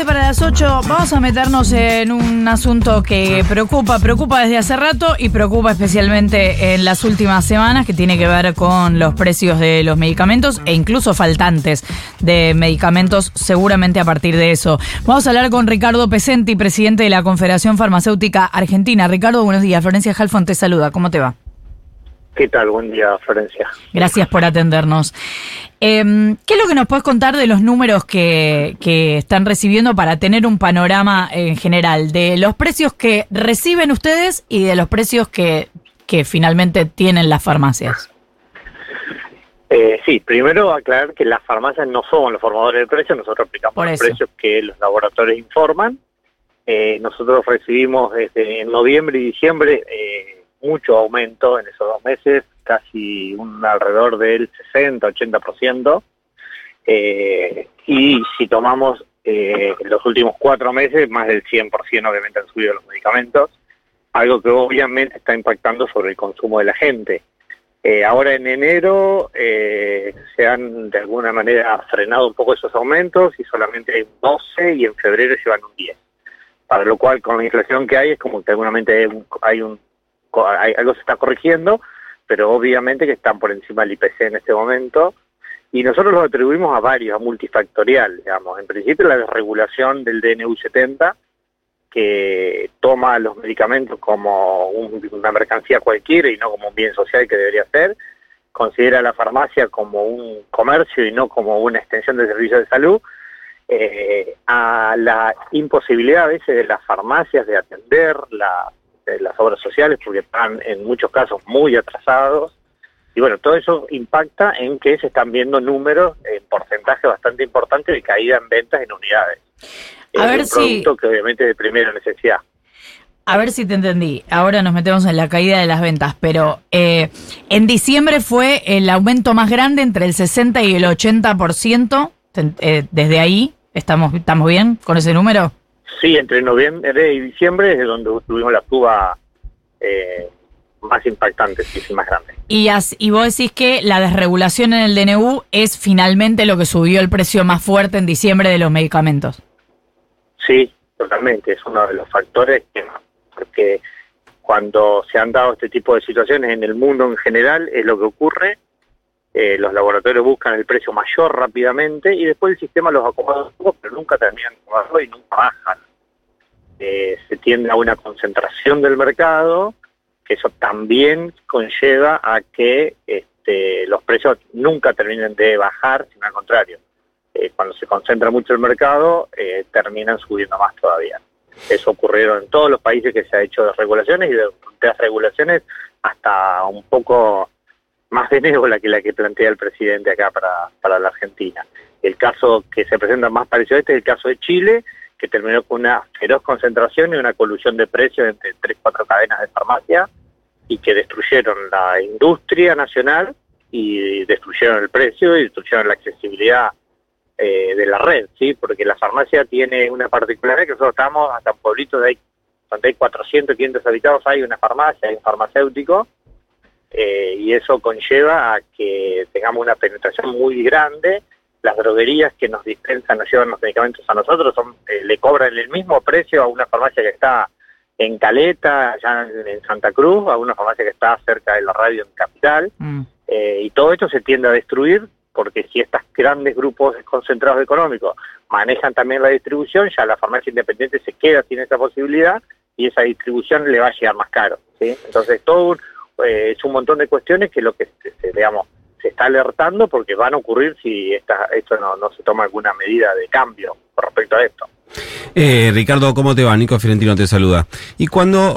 15 para las 8, vamos a meternos en un asunto que preocupa, preocupa desde hace rato y preocupa especialmente en las últimas semanas, que tiene que ver con los precios de los medicamentos e incluso faltantes de medicamentos, seguramente a partir de eso. Vamos a hablar con Ricardo Pesenti, presidente de la Confederación Farmacéutica Argentina. Ricardo, buenos días. Florencia Halfon te saluda. ¿Cómo te va? ¿Qué tal? Buen día, Florencia. Gracias por atendernos. Em, ¿Qué es lo que nos puedes contar de los números que, que, están recibiendo para tener un panorama en general de los precios que reciben ustedes y de los precios que, que finalmente tienen las farmacias? Eh, sí, primero aclarar que las farmacias no son los formadores de precios, nosotros aplicamos los precios que los laboratorios informan. Eh, nosotros recibimos desde noviembre y diciembre eh, mucho aumento en esos dos meses, casi un alrededor del 60-80%. Eh, y si tomamos eh, los últimos cuatro meses, más del 100% obviamente han subido los medicamentos, algo que obviamente está impactando sobre el consumo de la gente. Eh, ahora en enero eh, se han de alguna manera frenado un poco esos aumentos y solamente hay un 12 y en febrero llevan un 10. Para lo cual con la inflación que hay es como que seguramente hay un algo se está corrigiendo, pero obviamente que están por encima del IPC en este momento. Y nosotros lo atribuimos a varios, a multifactorial, digamos. En principio la desregulación del DNU 70, que toma los medicamentos como una mercancía cualquiera y no como un bien social que debería ser, considera la farmacia como un comercio y no como una extensión del servicio de salud, eh, a la imposibilidad a veces de las farmacias de atender la las obras sociales porque están en muchos casos muy atrasados. Y bueno, todo eso impacta en que se están viendo números en porcentaje bastante importante de caída en ventas en unidades. A ver un producto que obviamente es de primera necesidad. A ver si te entendí. Ahora nos metemos en la caída de las ventas, pero eh, en diciembre fue el aumento más grande entre el 60 y el 80%. Eh, desde ahí, ¿estamos, ¿estamos bien con ese número? Sí, entre noviembre y diciembre es donde tuvimos la suba eh, más impactante, y más grande. Y, y vos decís que la desregulación en el DNU es finalmente lo que subió el precio más fuerte en diciembre de los medicamentos. Sí, totalmente, es uno de los factores que, porque cuando se han dado este tipo de situaciones en el mundo en general es lo que ocurre eh, los laboratorios buscan el precio mayor rápidamente y después el sistema los acomoda pero nunca terminan de acomodarlo y nunca bajan. Eh, se tiende a una concentración del mercado, que eso también conlleva a que este, los precios nunca terminen de bajar, sino al contrario. Eh, cuando se concentra mucho el mercado, terminan subiendo más todavía. Eso ocurrió en todos los países que se ha hecho de regulaciones y de, de regulaciones hasta un poco más benévola que la que plantea el presidente acá para, para la Argentina. El caso que se presenta más parecido a este es el caso de Chile, que terminó con una feroz concentración y una colusión de precios entre tres, cuatro cadenas de farmacia y que destruyeron la industria nacional y destruyeron el precio y destruyeron la accesibilidad eh, de la red, ¿sí? Porque la farmacia tiene una particularidad que nosotros estamos hasta un pueblito de ahí, donde hay 400, 500 habitados, hay una farmacia, hay un farmacéutico, eh, y eso conlleva a que tengamos una penetración muy grande. Las droguerías que nos dispensan, nos llevan los medicamentos a nosotros, son, eh, le cobran el mismo precio a una farmacia que está en Caleta, allá en Santa Cruz, a una farmacia que está cerca de la radio en Capital. Mm. Eh, y todo esto se tiende a destruir porque si estos grandes grupos concentrados económicos manejan también la distribución, ya la farmacia independiente se queda sin esa posibilidad y esa distribución le va a llegar más caro. ¿sí? Entonces, todo un, eh, es un montón de cuestiones que lo que se, digamos se está alertando porque van a ocurrir si esta, esto no, se toma alguna medida de cambio con respecto a esto. Eh, Ricardo, ¿cómo te va? Nico Fiorentino te saluda. Y cuando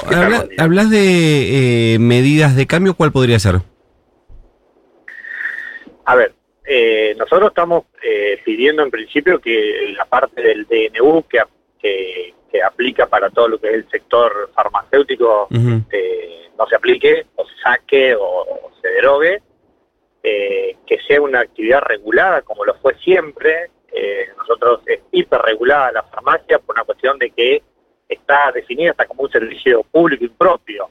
hablas de eh, medidas de cambio, ¿cuál podría ser? A ver, nosotros estamos pidiendo en principio que la parte del DNU que, que, aplica para todo lo que es el sector farmacéutico no se aplique o se saque o, se derogue, eh, que sea una actividad regulada como lo fue siempre. Eh, nosotros es hiperregulada la farmacia por una cuestión de que está definida hasta como un servicio público impropio.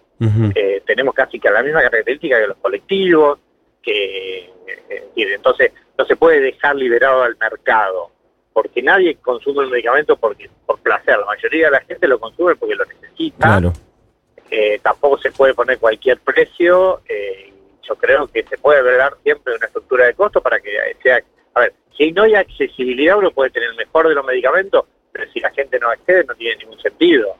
Eh, tenemos casi que la misma característica que los colectivos, que entonces no se puede dejar liberado al mercado. porque nadie consume el medicamento porque por placer, la mayoría de la gente lo consume porque lo necesita. Claro. Tampoco se puede poner cualquier precio. Eh, yo creo que se puede ver siempre una estructura de costo para que sea. A ver, si no hay accesibilidad, uno puede tener el mejor de los medicamentos, pero si la gente no accede, no tiene ningún sentido.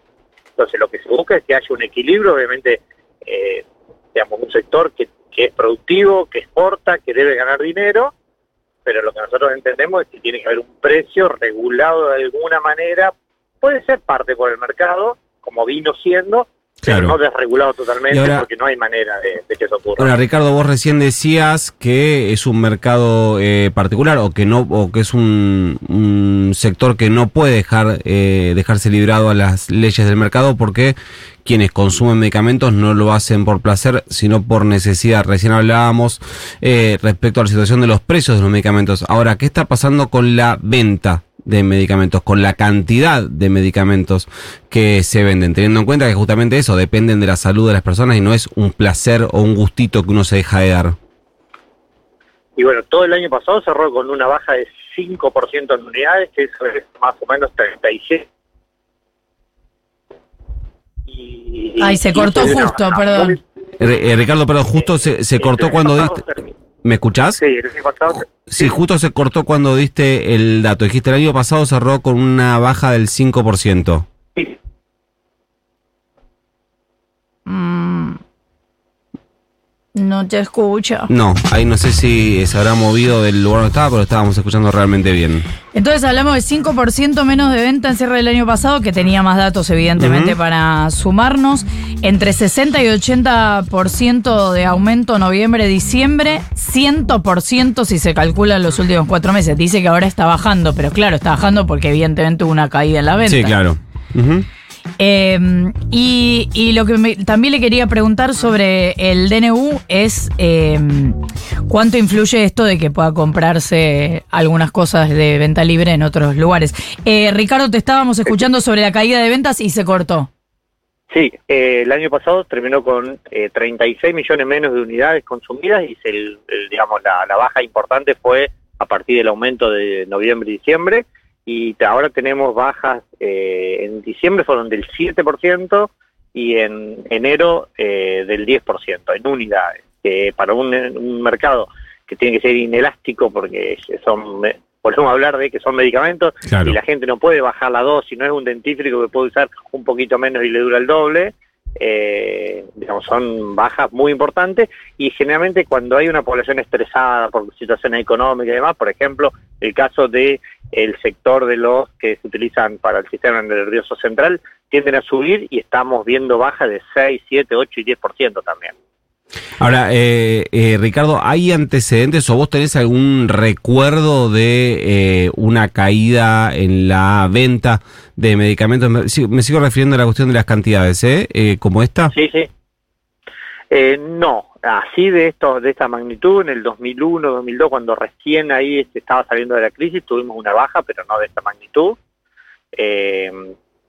Entonces, lo que se busca es que haya un equilibrio, obviamente, eh, digamos, un sector que, que es productivo, que exporta, que debe ganar dinero, pero lo que nosotros entendemos es que tiene que haber un precio regulado de alguna manera, puede ser parte por el mercado, como vino siendo, pero no desregulado totalmente porque no hay manera de, que eso ocurra. Ahora, Ricardo, vos recién decías que es un mercado eh, particular o que no o que es un, un sector que no puede dejar eh, dejarse librado a las leyes del mercado porque quienes consumen medicamentos no lo hacen por placer, sino por necesidad. Recién hablábamos eh, respecto a la situación de los precios de los medicamentos. Ahora, ¿qué está pasando con la venta de medicamentos, con la cantidad de medicamentos que se venden, teniendo en cuenta que justamente eso dependen de la salud de las personas y no es un placer o un gustito que uno se deja de dar. Y bueno, todo el año pasado cerró con una baja de 5% en unidades, que eso es más o menos 37. Y, Ay, se cortó justo, perdón. Eh, Ricardo, perdón, justo se, se cortó cuando diste... ¿Me escuchás? Sí, el año pasado. Sí, justo se cortó cuando diste el dato. Dijiste el año pasado cerró con una baja del 5%. Sí. Mm. No te escucha. No, ahí no sé si se habrá movido del lugar donde estaba, pero estábamos escuchando realmente bien. Entonces hablamos de 5% menos de venta en cierre del año pasado, que tenía más datos evidentemente para sumarnos. Entre 60 y 80% de aumento noviembre-diciembre, 100% si se calcula en los últimos cuatro meses. Dice que ahora está bajando, pero claro, está bajando porque evidentemente hubo una caída en la venta. Sí, claro. Em, y, lo que también le quería preguntar sobre el DNU es em, cuánto influye esto de que pueda comprarse algunas cosas de venta libre en otros lugares. Eh, Ricardo, te estábamos escuchando sobre la caída de ventas y se cortó. Sí, eh, el año pasado terminó con 36 eh, millones menos de unidades consumidas y el, digamos la, la baja importante fue a partir del aumento de noviembre y diciembre y ahora tenemos bajas, eh, en diciembre fueron del 7% y en enero eh, del 10% en unidades, que para un, mercado que tiene que ser inelástico porque son, podemos hablar de que son medicamentos y la gente no puede bajar la dosis, no es un dentífrico que puede usar un poquito menos y le dura el doble, eh, digamos, son bajas muy importantes y generalmente cuando hay una población estresada por situaciones económicas y demás, por ejemplo, el caso de el sector de los que se utilizan para el sistema nervioso central, tienden a subir y estamos viendo bajas de 6, 7, 8 y 10% también. Ahora, eh, eh, Ricardo, ¿hay antecedentes o vos tenés algún recuerdo de eh, una caída en la venta de medicamentos? Me sigo refiriendo a la cuestión de las cantidades, ¿eh? eh ¿Como esta? Sí, sí. no, así de esto, de esta magnitud, en el 2001, 2002, cuando recién ahí se estaba saliendo de la crisis, tuvimos una baja, pero no de esta magnitud.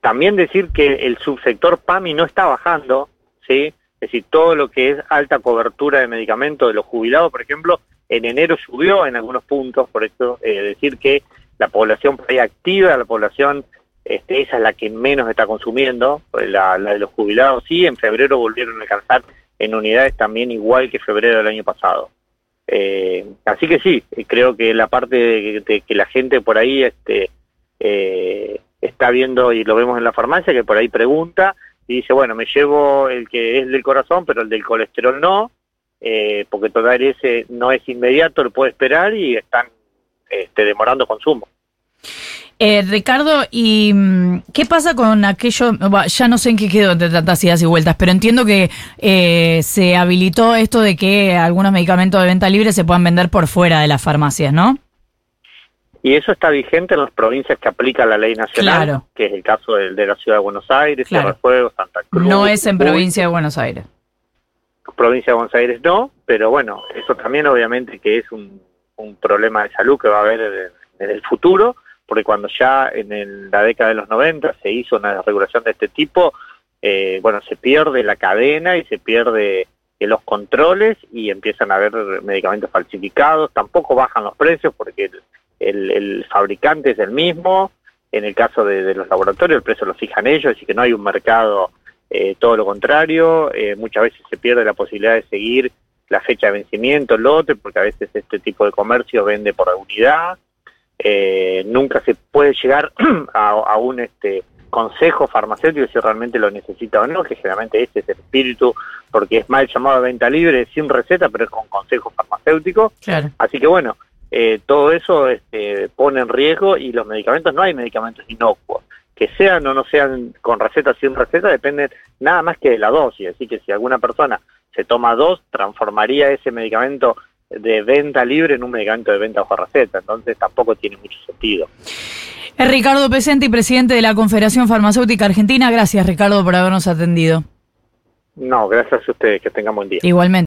también decir que el subsector PAMI no está bajando, ¿sí? Es decir, todo lo que es alta cobertura de medicamentos de los jubilados, por ejemplo, en enero subió en algunos puntos, por eso eh, decir que la población activa, la población, este, esa es la que menos está consumiendo, pues la, de los jubilados sí, en febrero volvieron a alcanzar en unidades también igual que febrero del año pasado. Eh, así que sí, creo que la parte de, que la gente por ahí este, eh, está viendo y lo vemos en la farmacia, que por ahí pregunta, y dice, bueno, me llevo el que es del corazón, pero el del colesterol no, eh, porque todavía ese no es inmediato, lo puede esperar y están este, demorando consumo. Eh, Ricardo, ¿y mm, qué pasa con aquello? Ya no sé en qué quedó de tantas idas y vueltas, pero entiendo que eh, se habilitó esto de que algunos medicamentos de venta libre se puedan vender por fuera de las farmacias, ¿no? Y eso está vigente en las provincias que aplica la ley nacional, que es el caso de, de, la ciudad de Buenos Aires, claro. Fuego, Santa Cruz. No es en provincia de Buenos Aires. Provincia de Buenos Aires no, pero bueno, eso también obviamente que es un, problema de salud que va a haber en, el futuro, porque cuando ya en la década de los 90 se hizo una regulación de este tipo, eh, bueno, se pierde la cadena y se pierde los controles y empiezan a haber medicamentos falsificados, tampoco bajan los precios porque el, el fabricante es el mismo, en el caso de, de, los laboratorios el precio lo fijan ellos, así que no hay un mercado, eh, todo lo contrario, eh, muchas veces se pierde la posibilidad de seguir la fecha de vencimiento, el lote, porque a veces este tipo de comercio vende por unidad, eh, nunca se puede llegar a, a un este consejo farmacéutico si realmente lo necesita o no, que generalmente ese es el espíritu, porque es mal llamado venta libre, sin receta, pero es con consejo farmacéutico. Claro. Así que bueno, eh, todo eso este, pone en riesgo y los medicamentos, no hay medicamentos inocuos. Que sean o no sean con receta sin receta depende nada más que de la dosis. Así que si alguna persona se toma dos, transformaría ese medicamento de venta libre en un medicamento de venta bajo receta. Entonces tampoco tiene mucho sentido. Es Ricardo Pesenti, presidente de la Confederación Farmacéutica Argentina. Gracias, Ricardo, por habernos atendido. No, gracias a ustedes. Que tengan buen día. Igualmente.